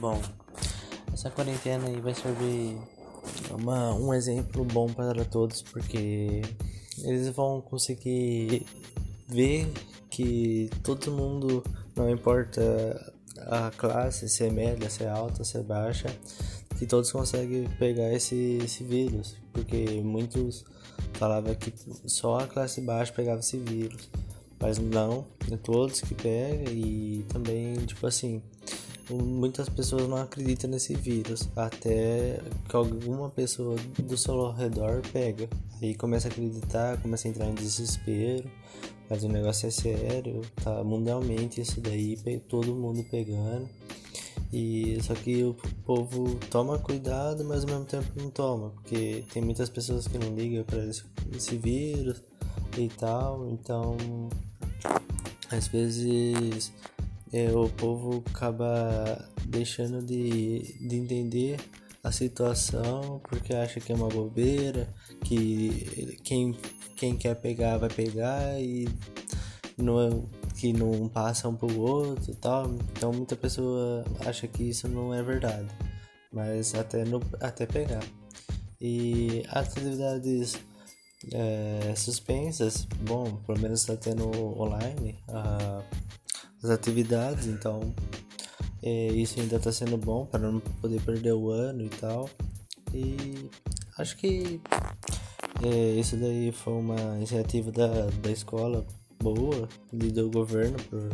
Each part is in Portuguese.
Bom, essa quarentena aí vai servir uma, um exemplo bom para todos, porque eles vão conseguir ver que todo mundo, não importa a classe, se é média, se é alta, se é baixa, que todos conseguem pegar esse, esse vírus, porque muitos falavam que só a classe baixa pegava esse vírus, mas não, é todos que pegam e também, tipo assim, muitas pessoas não acreditam nesse vírus, até que alguma pessoa do seu redor pega, aí começa a acreditar, começa a entrar em desespero, mas o negócio é sério, tá mundialmente isso daí, todo mundo pegando. E só que o povo toma cuidado, mas ao mesmo tempo não toma, porque tem muitas pessoas que não ligam para esse, esse vírus e tal, então às vezes é, o povo acaba deixando de, de entender a situação porque acha que é uma bobeira, que quem, quem quer pegar vai pegar e não é que não passa um pro outro e tal. Então muita pessoa acha que isso não é verdade, mas até, no, até pegar. E atividades é, suspensas, bom, pelo menos está tendo online uh, as atividades, então é, isso ainda está sendo bom para não poder perder o ano e tal. E acho que é, isso daí foi uma iniciativa da, da escola boa e do governo por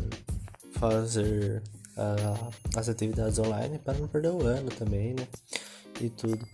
fazer uh, as atividades online para não perder o ano também, né? E tudo.